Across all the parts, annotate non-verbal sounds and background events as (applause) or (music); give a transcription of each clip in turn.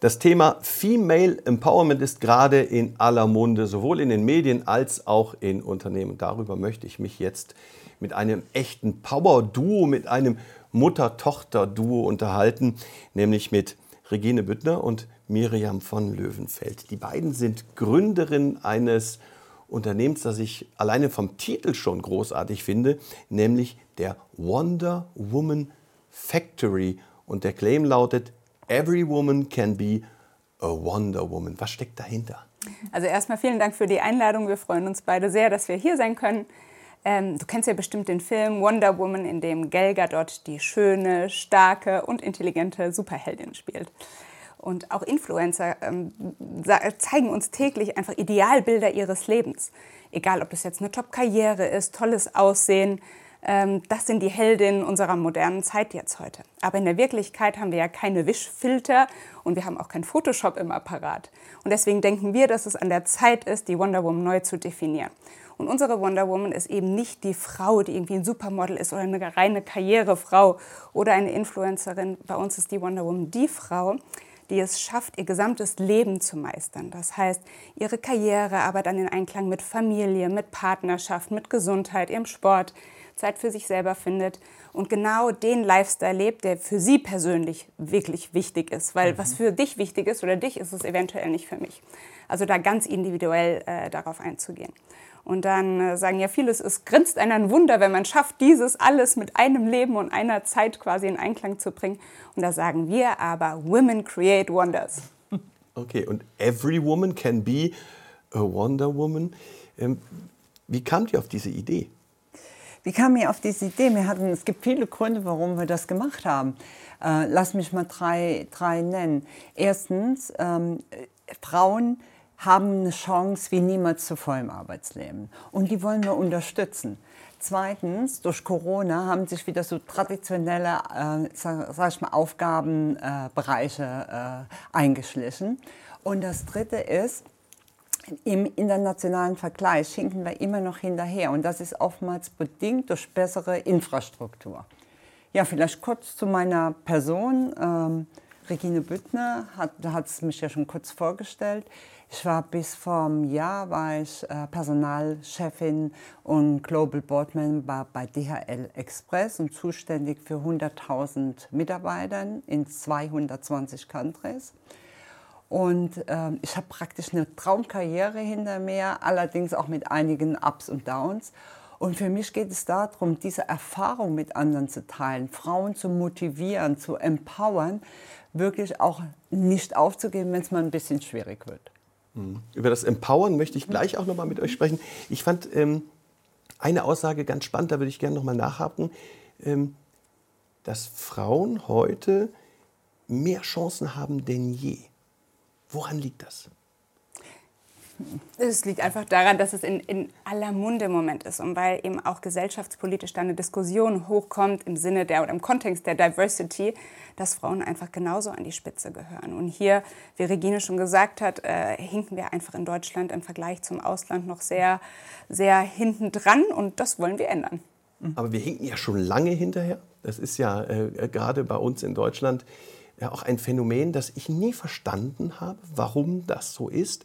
Das Thema Female Empowerment ist gerade in aller Munde, sowohl in den Medien als auch in Unternehmen. Darüber möchte ich mich jetzt mit einem echten Power-Duo, mit einem Mutter-Tochter-Duo unterhalten, nämlich mit Regine Büttner und Miriam von Löwenfeld. Die beiden sind Gründerin eines Unternehmens, das ich alleine vom Titel schon großartig finde, nämlich der Wonder Woman Factory. Und der Claim lautet, Every woman can be a Wonder Woman. Was steckt dahinter? Also erstmal vielen Dank für die Einladung. Wir freuen uns beide sehr, dass wir hier sein können. Ähm, du kennst ja bestimmt den Film Wonder Woman, in dem Gal Gadot die schöne, starke und intelligente Superheldin spielt. Und auch Influencer ähm, zeigen uns täglich einfach Idealbilder ihres Lebens. Egal, ob das jetzt eine Top-Karriere ist, tolles Aussehen, das sind die Heldinnen unserer modernen Zeit jetzt heute. Aber in der Wirklichkeit haben wir ja keine Wischfilter und wir haben auch kein Photoshop im Apparat. Und deswegen denken wir, dass es an der Zeit ist, die Wonder Woman neu zu definieren. Und unsere Wonder Woman ist eben nicht die Frau, die irgendwie ein Supermodel ist oder eine reine Karrierefrau oder eine Influencerin. Bei uns ist die Wonder Woman die Frau, die es schafft, ihr gesamtes Leben zu meistern. Das heißt, ihre Karriere, aber dann in Einklang mit Familie, mit Partnerschaft, mit Gesundheit, ihrem Sport, Zeit für sich selber findet und genau den Lifestyle lebt, der für sie persönlich wirklich wichtig ist. Weil mhm. was für dich wichtig ist oder dich, ist es eventuell nicht für mich. Also da ganz individuell äh, darauf einzugehen. Und dann äh, sagen ja viele, es grinst einer ein Wunder, wenn man schafft, dieses alles mit einem Leben und einer Zeit quasi in Einklang zu bringen. Und da sagen wir aber, Women create wonders. Okay, und every woman can be a Wonder Woman. Ähm, wie kamt ihr auf diese Idee? Wie kam ich auf diese Idee? Wir hatten, es gibt viele Gründe, warum wir das gemacht haben. Äh, lass mich mal drei, drei nennen. Erstens, ähm, Frauen haben eine Chance wie niemals zuvor im Arbeitsleben. Und die wollen wir unterstützen. Zweitens, durch Corona haben sich wieder so traditionelle äh, sag, sag ich mal, Aufgabenbereiche äh, eingeschlichen. Und das Dritte ist, im internationalen Vergleich hinken wir immer noch hinterher. Und das ist oftmals bedingt durch bessere Infrastruktur. Ja, vielleicht kurz zu meiner Person. Ähm, Regine Büttner hat, es mich ja schon kurz vorgestellt. Ich war bis vor einem Jahr war ich äh, Personalchefin und Global Board Member bei DHL Express und zuständig für 100.000 Mitarbeitern in 220 Countries. Und äh, ich habe praktisch eine Traumkarriere hinter mir, allerdings auch mit einigen Ups und Downs. Und für mich geht es darum, diese Erfahrung mit anderen zu teilen, Frauen zu motivieren, zu empowern, wirklich auch nicht aufzugeben, wenn es mal ein bisschen schwierig wird. Mhm. Über das Empowern möchte ich gleich auch noch mal mit euch sprechen. Ich fand ähm, eine Aussage ganz spannend, da würde ich gerne noch mal nachhaken, ähm, dass Frauen heute mehr Chancen haben denn je. Woran liegt das? Es liegt einfach daran, dass es in, in, aller Munde im Moment ist und weil eben auch gesellschaftspolitisch da eine Diskussion hochkommt im Sinne der oder im Kontext der Diversity, dass Frauen einfach genauso an die Spitze gehören. Und hier, wie Regine schon gesagt hat, äh, hinken wir einfach in Deutschland im Vergleich zum Ausland noch sehr, sehr hinten dran und das wollen wir ändern. Aber wir hinken ja schon lange hinterher. Das ist ja äh, gerade bei uns in Deutschland ja auch ein Phänomen, das ich nie verstanden habe, warum das so ist.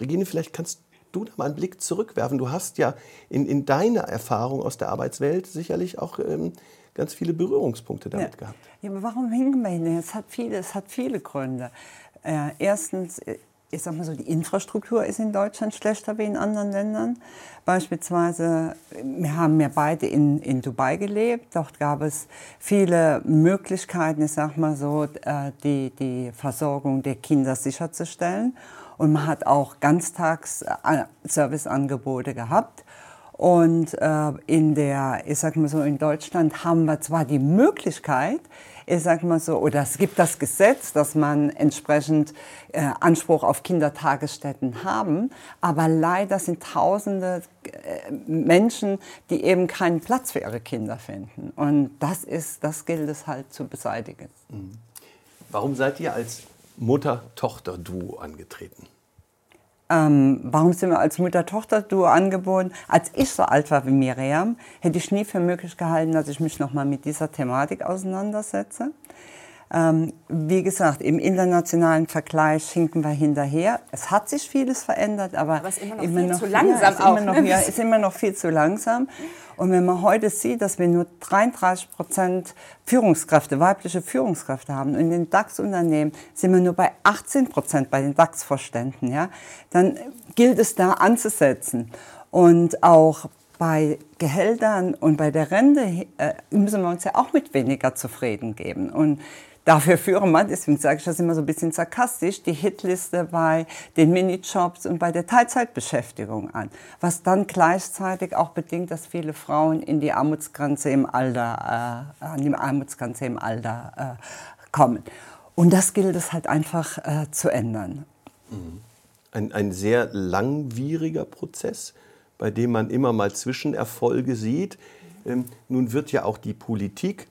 Regine, vielleicht kannst du da mal einen Blick zurückwerfen. Du hast ja in, in deiner Erfahrung aus der Arbeitswelt sicherlich auch ähm, ganz viele Berührungspunkte damit ja. gehabt. Ja, aber warum hinken wir hin? Es hat viele, es hat viele Gründe. Äh, erstens äh, ich sag mal so, die Infrastruktur ist in Deutschland schlechter wie in anderen Ländern. Beispielsweise, wir haben ja beide in, in Dubai gelebt. Dort gab es viele Möglichkeiten, ich sag mal so, äh, die, die Versorgung der Kinder sicherzustellen. Und man hat auch Ganztags-Serviceangebote gehabt. Und äh, in der, ich sag mal so, in Deutschland haben wir zwar die Möglichkeit, ich sag mal so, oder es gibt das Gesetz, dass man entsprechend äh, Anspruch auf Kindertagesstätten haben, aber leider sind Tausende äh, Menschen, die eben keinen Platz für ihre Kinder finden. Und das ist, das gilt es halt zu beseitigen. Mhm. Warum seid ihr als Mutter-Tochter-Duo angetreten? Ähm, warum sind wir als Mutter-Tochter-Duo angeboten? Als ich so alt war wie Miriam, hätte ich nie für möglich gehalten, dass ich mich nochmal mit dieser Thematik auseinandersetze. Ähm, wie gesagt, im internationalen Vergleich hinken wir hinterher. Es hat sich vieles verändert, aber, aber es ist immer noch immer viel noch, zu langsam ja, ist, auch, immer noch, ne? ja, ist immer noch viel zu langsam. Und wenn man heute sieht, dass wir nur 33 Prozent Führungskräfte, weibliche Führungskräfte haben und in den DAX-Unternehmen sind wir nur bei 18 Prozent bei den DAX-Vorständen, ja, dann gilt es da anzusetzen. Und auch bei Gehältern und bei der Rente äh, müssen wir uns ja auch mit weniger zufrieden geben. Und Dafür führen wir, deswegen sage ich das immer so ein bisschen sarkastisch, die Hitliste bei den Minijobs und bei der Teilzeitbeschäftigung an. Was dann gleichzeitig auch bedingt, dass viele Frauen in die Armutsgrenze im Alter, äh, an die Armutsgrenze im Alter äh, kommen. Und das gilt es halt einfach äh, zu ändern. Mhm. Ein, ein sehr langwieriger Prozess, bei dem man immer mal Zwischenerfolge sieht. Ähm, nun wird ja auch die Politik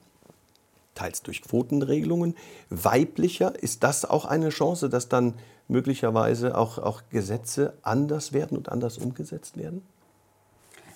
teils durch Quotenregelungen, weiblicher. Ist das auch eine Chance, dass dann möglicherweise auch, auch Gesetze anders werden und anders umgesetzt werden?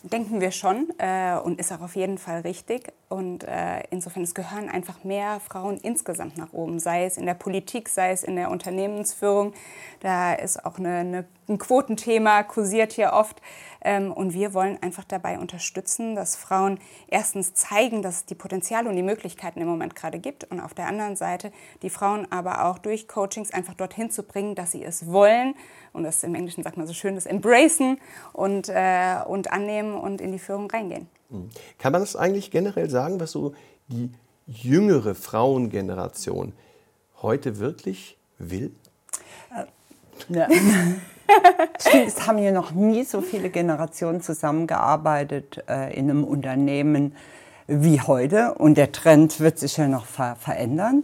Denken wir schon äh, und ist auch auf jeden Fall richtig. Und äh, insofern, es gehören einfach mehr Frauen insgesamt nach oben, sei es in der Politik, sei es in der Unternehmensführung. Da ist auch eine, eine, ein Quotenthema, kursiert hier oft. Ähm, und wir wollen einfach dabei unterstützen, dass Frauen erstens zeigen, dass es die Potenziale und die Möglichkeiten im Moment gerade gibt und auf der anderen Seite die Frauen aber auch durch Coachings einfach dorthin zu bringen, dass sie es wollen und das im Englischen sagt man so schön, das embracen und, äh, und annehmen und in die Führung reingehen. Mhm. Kann man das eigentlich generell sagen, was so die jüngere Frauengeneration heute wirklich will? Ja. (laughs) es haben ja noch nie so viele Generationen zusammengearbeitet äh, in einem Unternehmen wie heute. Und der Trend wird sich ja noch ver verändern.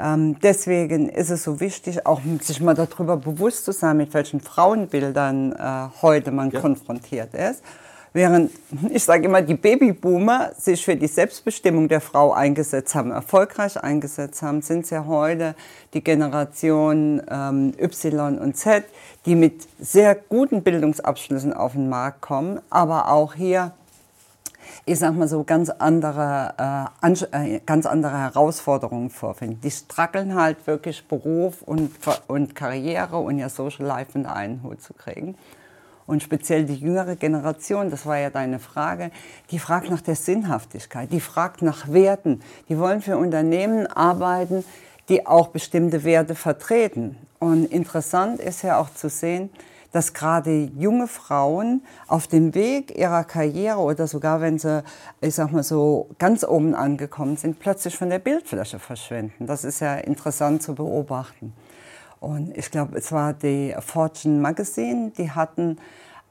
Ähm, deswegen ist es so wichtig, auch sich mal darüber bewusst zu sein, mit welchen Frauenbildern äh, heute man ja. konfrontiert ist. Während, ich sage immer, die Babyboomer sich für die Selbstbestimmung der Frau eingesetzt haben, erfolgreich eingesetzt haben, sind es ja heute die Generation ähm, Y und Z, die mit sehr guten Bildungsabschlüssen auf den Markt kommen, aber auch hier ich sag mal so, ganz andere, äh, äh, ganz andere Herausforderungen vorfinden. Die strackeln halt wirklich Beruf und, und Karriere und ihr Social Life in einen Hut zu kriegen. Und speziell die jüngere Generation, das war ja deine Frage, die fragt nach der Sinnhaftigkeit, die fragt nach Werten. Die wollen für Unternehmen arbeiten, die auch bestimmte Werte vertreten. Und interessant ist ja auch zu sehen, dass gerade junge Frauen auf dem Weg ihrer Karriere oder sogar wenn sie, ich sag mal so, ganz oben angekommen sind, plötzlich von der Bildfläche verschwinden. Das ist ja interessant zu beobachten. Und ich glaube, es war die Fortune Magazine, die hatten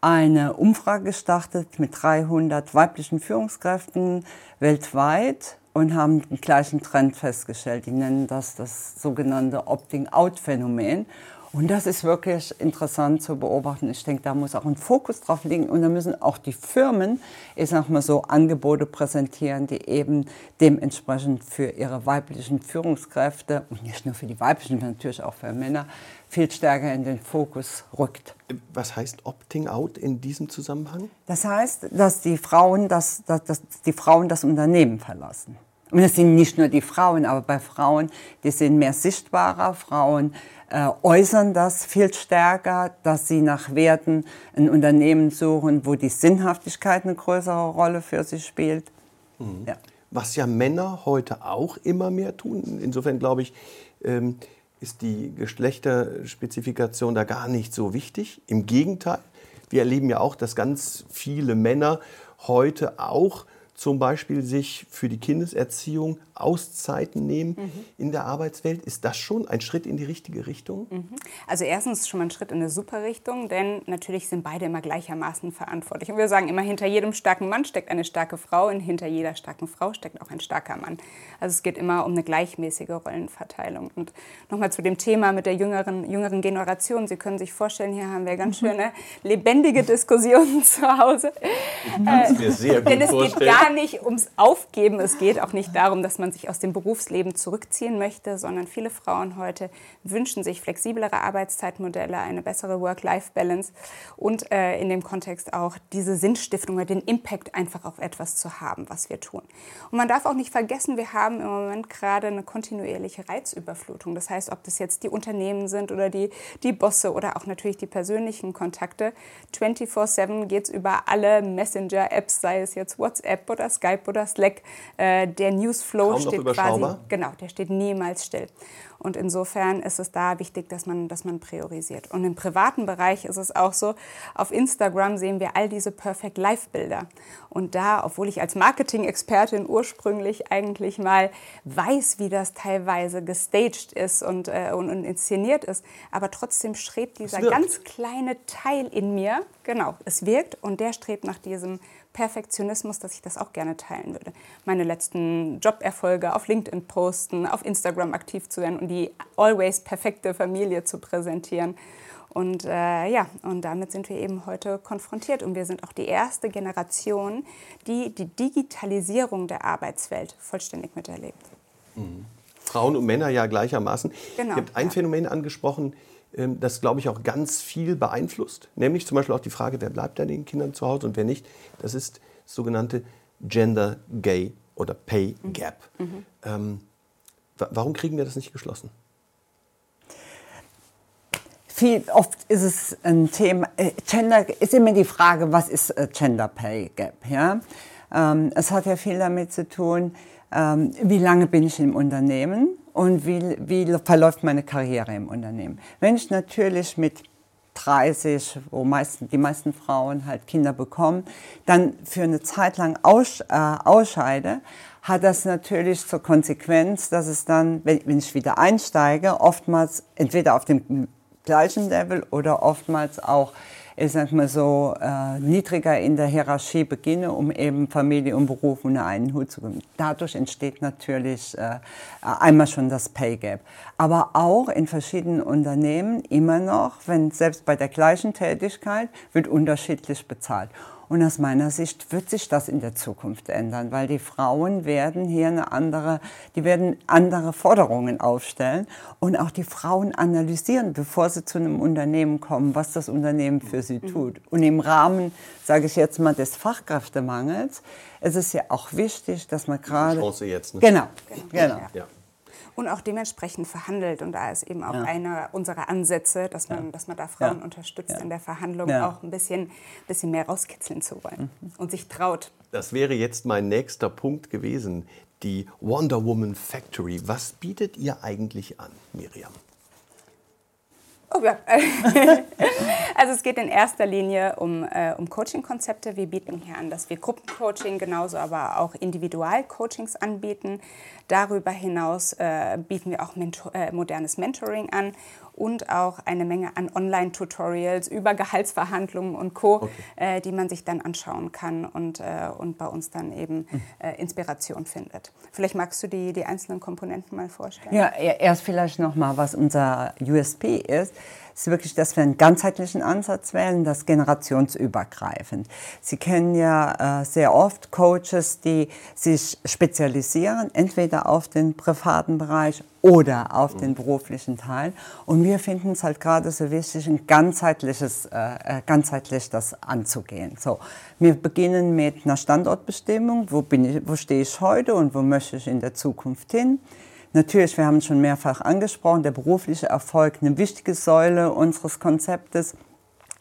eine Umfrage gestartet mit 300 weiblichen Führungskräften weltweit und haben den gleichen Trend festgestellt. Die nennen das das sogenannte Opting-out-Phänomen. Und das ist wirklich interessant zu beobachten. Ich denke, da muss auch ein Fokus drauf liegen. Und da müssen auch die Firmen, ich sag mal so, Angebote präsentieren, die eben dementsprechend für ihre weiblichen Führungskräfte und nicht nur für die weiblichen, natürlich auch für Männer, viel stärker in den Fokus rückt. Was heißt Opting Out in diesem Zusammenhang? Das heißt, dass die Frauen das, dass, dass die Frauen das Unternehmen verlassen. Und es sind nicht nur die Frauen, aber bei Frauen, die sind mehr sichtbarer. Frauen äh, äußern das viel stärker, dass sie nach Werten ein Unternehmen suchen, wo die Sinnhaftigkeit eine größere Rolle für sie spielt. Mhm. Ja. Was ja Männer heute auch immer mehr tun. Insofern glaube ich, ähm, ist die Geschlechterspezifikation da gar nicht so wichtig. Im Gegenteil, wir erleben ja auch, dass ganz viele Männer heute auch zum Beispiel sich für die Kindeserziehung Auszeiten nehmen mhm. in der Arbeitswelt. Ist das schon ein Schritt in die richtige Richtung? Mhm. Also erstens schon mal ein Schritt in eine super Richtung, denn natürlich sind beide immer gleichermaßen verantwortlich. Und wir sagen immer, hinter jedem starken Mann steckt eine starke Frau und hinter jeder starken Frau steckt auch ein starker Mann. Also es geht immer um eine gleichmäßige Rollenverteilung. Und nochmal zu dem Thema mit der jüngeren, jüngeren Generation. Sie können sich vorstellen, hier haben wir ganz mhm. schöne lebendige Diskussionen (laughs) zu Hause. Das äh, mir sehr gut Denn es vorstellen. Gar nicht ums Aufgeben. Es geht auch nicht darum, dass man sich aus dem Berufsleben zurückziehen möchte, sondern viele Frauen heute wünschen sich flexiblere Arbeitszeitmodelle, eine bessere Work-Life-Balance und äh, in dem Kontext auch diese Sinnstiftung oder den Impact einfach auf etwas zu haben, was wir tun. Und man darf auch nicht vergessen, wir haben im Moment gerade eine kontinuierliche Reizüberflutung. Das heißt, ob das jetzt die Unternehmen sind oder die, die Bosse oder auch natürlich die persönlichen Kontakte. 24-7 geht es über alle Messenger-Apps, sei es jetzt WhatsApp oder Skype oder Slack. Äh, der Newsflow Kaum steht quasi, genau, der steht niemals still. Und insofern ist es da wichtig, dass man, dass man priorisiert. Und im privaten Bereich ist es auch so, auf Instagram sehen wir all diese Perfect Life Bilder. Und da, obwohl ich als Marketing-Expertin ursprünglich eigentlich mal weiß, wie das teilweise gestaged ist und, äh, und, und inszeniert ist, aber trotzdem strebt dieser ganz kleine Teil in mir, genau, es wirkt und der strebt nach diesem Perfektionismus, dass ich das auch gerne teilen würde. Meine letzten Joberfolge auf LinkedIn posten, auf Instagram aktiv zu werden und die always perfekte Familie zu präsentieren. Und äh, ja, und damit sind wir eben heute konfrontiert. Und wir sind auch die erste Generation, die die Digitalisierung der Arbeitswelt vollständig miterlebt. Mhm. Frauen und Männer ja gleichermaßen. Genau, Ihr habt ein ja. Phänomen angesprochen, das, glaube ich, auch ganz viel beeinflusst. Nämlich zum Beispiel auch die Frage, wer bleibt bei den Kindern zu Hause und wer nicht. Das ist das sogenannte Gender Gay oder Pay Gap. Mhm. Ähm, warum kriegen wir das nicht geschlossen? Viel, oft ist es ein Thema, äh, Gender ist immer die Frage, was ist äh, Gender Pay Gap? Ja? Ähm, es hat ja viel damit zu tun, ähm, wie lange bin ich im Unternehmen und wie, wie verläuft meine Karriere im Unternehmen. Wenn ich natürlich mit 30, wo meisten, die meisten Frauen halt Kinder bekommen, dann für eine Zeit lang aus, äh, ausscheide, hat das natürlich zur Konsequenz, dass es dann, wenn, wenn ich wieder einsteige, oftmals entweder auf dem gleichen Level oder oftmals auch ich sag mal so, äh, niedriger in der Hierarchie beginne, um eben Familie und Beruf unter einen Hut zu bringen. Dadurch entsteht natürlich äh, einmal schon das Pay Gap. Aber auch in verschiedenen Unternehmen immer noch, wenn selbst bei der gleichen Tätigkeit, wird unterschiedlich bezahlt. Und aus meiner Sicht wird sich das in der Zukunft ändern, weil die Frauen werden hier eine andere, die werden andere Forderungen aufstellen und auch die Frauen analysieren, bevor sie zu einem Unternehmen kommen, was das Unternehmen für sie mhm. tut. Und im Rahmen, sage ich jetzt mal, des Fachkräftemangels, ist es ja auch wichtig, dass man gerade... Chance jetzt. Ne? Genau, genau. Ja und auch dementsprechend verhandelt. Und da ist eben auch ja. einer unserer Ansätze, dass man, ja. dass man da Frauen ja. unterstützt in der Verhandlung, auch ein bisschen, bisschen mehr rauskitzeln zu wollen mhm. und sich traut. Das wäre jetzt mein nächster Punkt gewesen, die Wonder Woman Factory. Was bietet ihr eigentlich an, Miriam? Oh ja. (laughs) also es geht in erster Linie um, äh, um Coaching-Konzepte. Wir bieten hier an, dass wir Gruppencoaching genauso, aber auch Individualcoachings anbieten. Darüber hinaus äh, bieten wir auch Mentor äh, modernes Mentoring an und auch eine Menge an Online-Tutorials über Gehaltsverhandlungen und Co., okay. äh, die man sich dann anschauen kann und, äh, und bei uns dann eben hm. äh, Inspiration findet. Vielleicht magst du die, die einzelnen Komponenten mal vorstellen? Ja, erst vielleicht noch mal, was unser USP ist ist wirklich, dass wir einen ganzheitlichen Ansatz wählen, das generationsübergreifend. Sie kennen ja äh, sehr oft Coaches, die sich spezialisieren, entweder auf den privaten Bereich oder auf den beruflichen Teil. Und wir finden es halt gerade so wichtig, ein ganzheitliches, äh, äh, ganzheitlich das anzugehen. So, wir beginnen mit einer Standortbestimmung. Wo, bin ich, wo stehe ich heute und wo möchte ich in der Zukunft hin? Natürlich, wir haben es schon mehrfach angesprochen, der berufliche Erfolg, eine wichtige Säule unseres Konzeptes.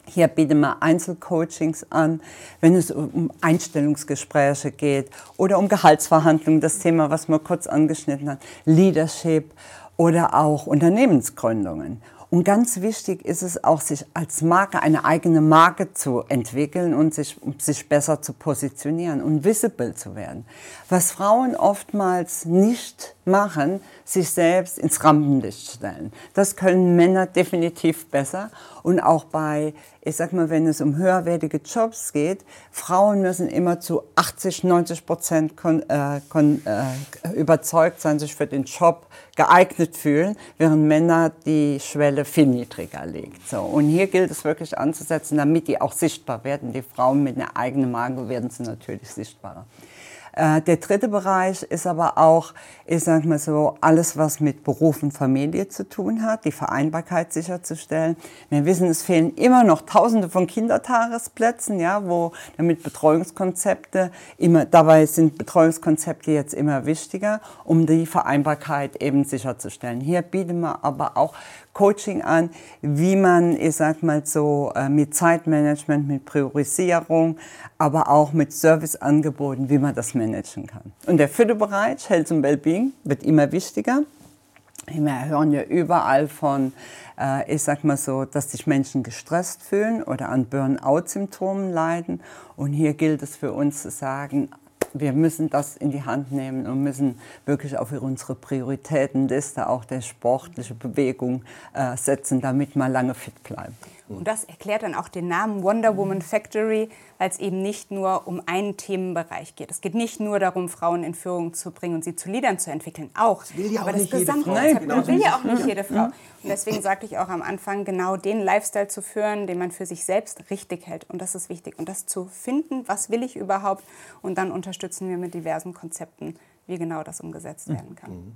Hier bieten wir Einzelcoachings an, wenn es um Einstellungsgespräche geht oder um Gehaltsverhandlungen, das Thema, was man kurz angeschnitten hat, Leadership oder auch Unternehmensgründungen. Und ganz wichtig ist es auch, sich als Marke, eine eigene Marke zu entwickeln und sich, sich besser zu positionieren und visible zu werden. Was Frauen oftmals nicht machen, sich selbst ins Rampenlicht stellen. Das können Männer definitiv besser. Und auch bei, ich sag mal, wenn es um höherwertige Jobs geht, Frauen müssen immer zu 80, 90 Prozent kon, äh, kon, äh, überzeugt sein, sich für den Job geeignet fühlen, während Männer die Schwelle viel niedriger liegt. So. Und hier gilt es wirklich anzusetzen, damit die auch sichtbar werden. Die Frauen mit einer eigenen Marke werden sie natürlich sichtbarer. Äh, der dritte Bereich ist aber auch, ich sag mal so, alles, was mit Beruf und Familie zu tun hat, die Vereinbarkeit sicherzustellen. Wir wissen, es fehlen immer noch Tausende von Kindertagesplätzen, ja, wo damit Betreuungskonzepte immer, dabei sind Betreuungskonzepte jetzt immer wichtiger, um die Vereinbarkeit eben sicherzustellen. Hier bieten wir aber auch Coaching an, wie man, ich sag mal so, äh, mit Zeitmanagement, mit Priorisierung, aber auch mit Serviceangeboten, wie man das managen kann. Und der vierte Bereich, Health and Wellbeing, wird immer wichtiger. Wir hören ja überall von, äh, ich sag mal so, dass sich Menschen gestresst fühlen oder an Burnout-Symptomen leiden. Und hier gilt es für uns zu sagen, wir müssen das in die Hand nehmen und müssen wirklich auf unsere Prioritätenliste auch der sportliche Bewegung äh, setzen, damit man lange fit bleibt. Und das erklärt dann auch den Namen Wonder Woman Factory, weil es eben nicht nur um einen Themenbereich geht. Es geht nicht nur darum, Frauen in Führung zu bringen und sie zu Liedern zu entwickeln, auch. Das will ja aber auch das Gesamtkonzept genau. will ja auch nicht jede Frau. Und deswegen sagte ich auch am Anfang, genau den Lifestyle zu führen, den man für sich selbst richtig hält. Und das ist wichtig. Und das zu finden, was will ich überhaupt? Und dann unterstützen wir mit diversen Konzepten, wie genau das umgesetzt werden kann. Mhm.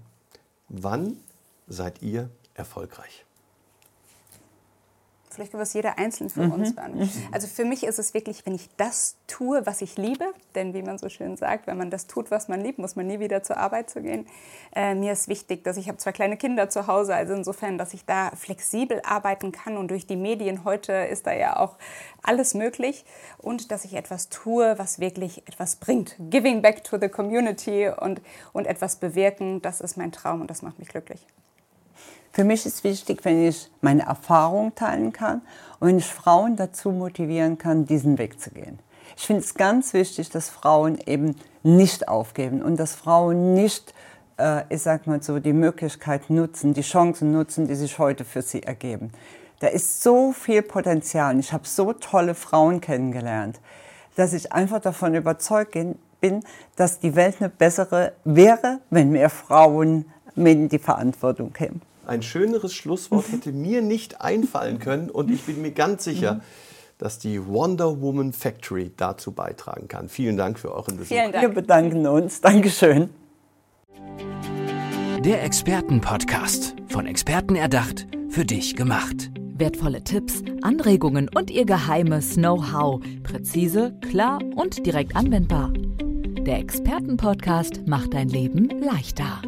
Wann seid ihr erfolgreich? Vielleicht kann das jeder einzeln für mhm. uns beantworten. Also für mich ist es wirklich, wenn ich das tue, was ich liebe, denn wie man so schön sagt, wenn man das tut, was man liebt, muss man nie wieder zur Arbeit zu gehen. Äh, mir ist wichtig, dass ich habe zwei kleine Kinder zu Hause, also insofern, dass ich da flexibel arbeiten kann und durch die Medien heute ist da ja auch alles möglich und dass ich etwas tue, was wirklich etwas bringt. Giving back to the community und, und etwas bewirken, das ist mein Traum und das macht mich glücklich. Für mich ist wichtig, wenn ich meine Erfahrung teilen kann und wenn ich Frauen dazu motivieren kann, diesen Weg zu gehen. Ich finde es ganz wichtig, dass Frauen eben nicht aufgeben und dass Frauen nicht, äh, ich sag mal so, die Möglichkeit nutzen, die Chancen nutzen, die sich heute für sie ergeben. Da ist so viel Potenzial. Ich habe so tolle Frauen kennengelernt, dass ich einfach davon überzeugt bin, dass die Welt eine bessere wäre, wenn mehr Frauen mit in die Verantwortung kämen. Ein schöneres Schlusswort mhm. hätte mir nicht einfallen können und ich bin mir ganz sicher, mhm. dass die Wonder Woman Factory dazu beitragen kann. Vielen Dank für euren Besuch. Vielen Dank. Wir bedanken uns. Dankeschön. Der Expertenpodcast. Von Experten erdacht, für dich gemacht. Wertvolle Tipps, Anregungen und ihr geheimes Know-how. Präzise, klar und direkt anwendbar. Der Expertenpodcast macht dein Leben leichter.